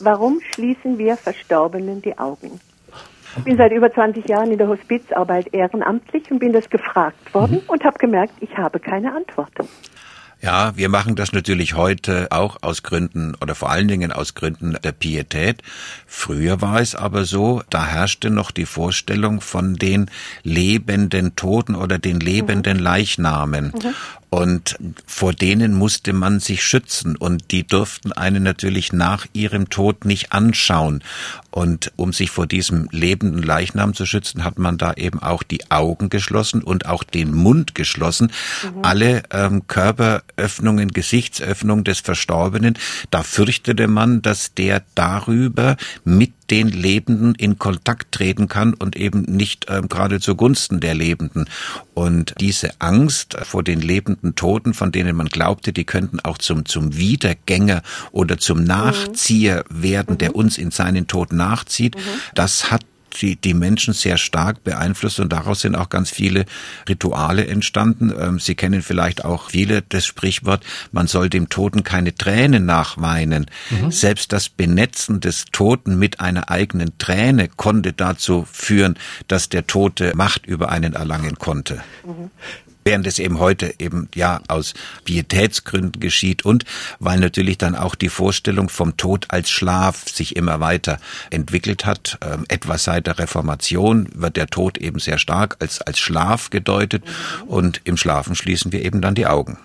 Warum schließen wir Verstorbenen die Augen? Ich bin seit über 20 Jahren in der Hospizarbeit ehrenamtlich und bin das gefragt worden mhm. und habe gemerkt, ich habe keine Antwort. Ja, wir machen das natürlich heute auch aus Gründen oder vor allen Dingen aus Gründen der Pietät. Früher war es aber so, da herrschte noch die Vorstellung von den lebenden Toten oder den lebenden mhm. Leichnamen. Mhm. Und vor denen musste man sich schützen und die durften einen natürlich nach ihrem Tod nicht anschauen. Und um sich vor diesem lebenden Leichnam zu schützen, hat man da eben auch die Augen geschlossen und auch den Mund geschlossen. Mhm. Alle ähm, Körperöffnungen, Gesichtsöffnungen des Verstorbenen, da fürchtete man, dass der darüber mit den Lebenden in Kontakt treten kann und eben nicht ähm, gerade zugunsten der Lebenden. Und diese Angst vor den lebenden Toten, von denen man glaubte, die könnten auch zum, zum Wiedergänger oder zum mhm. Nachzieher werden, der mhm. uns in seinen Tod nachzieht, mhm. das hat die, die Menschen sehr stark beeinflusst und daraus sind auch ganz viele Rituale entstanden. Ähm, Sie kennen vielleicht auch viele das Sprichwort, man soll dem Toten keine Tränen nachweinen. Mhm. Selbst das Benetzen des Toten mit einer eigenen Träne konnte dazu führen, dass der Tote Macht über einen erlangen konnte. Mhm während es eben heute eben ja aus Pietätsgründen geschieht und weil natürlich dann auch die Vorstellung vom Tod als Schlaf sich immer weiter entwickelt hat. Ähm, etwas seit der Reformation wird der Tod eben sehr stark als, als Schlaf gedeutet und im Schlafen schließen wir eben dann die Augen.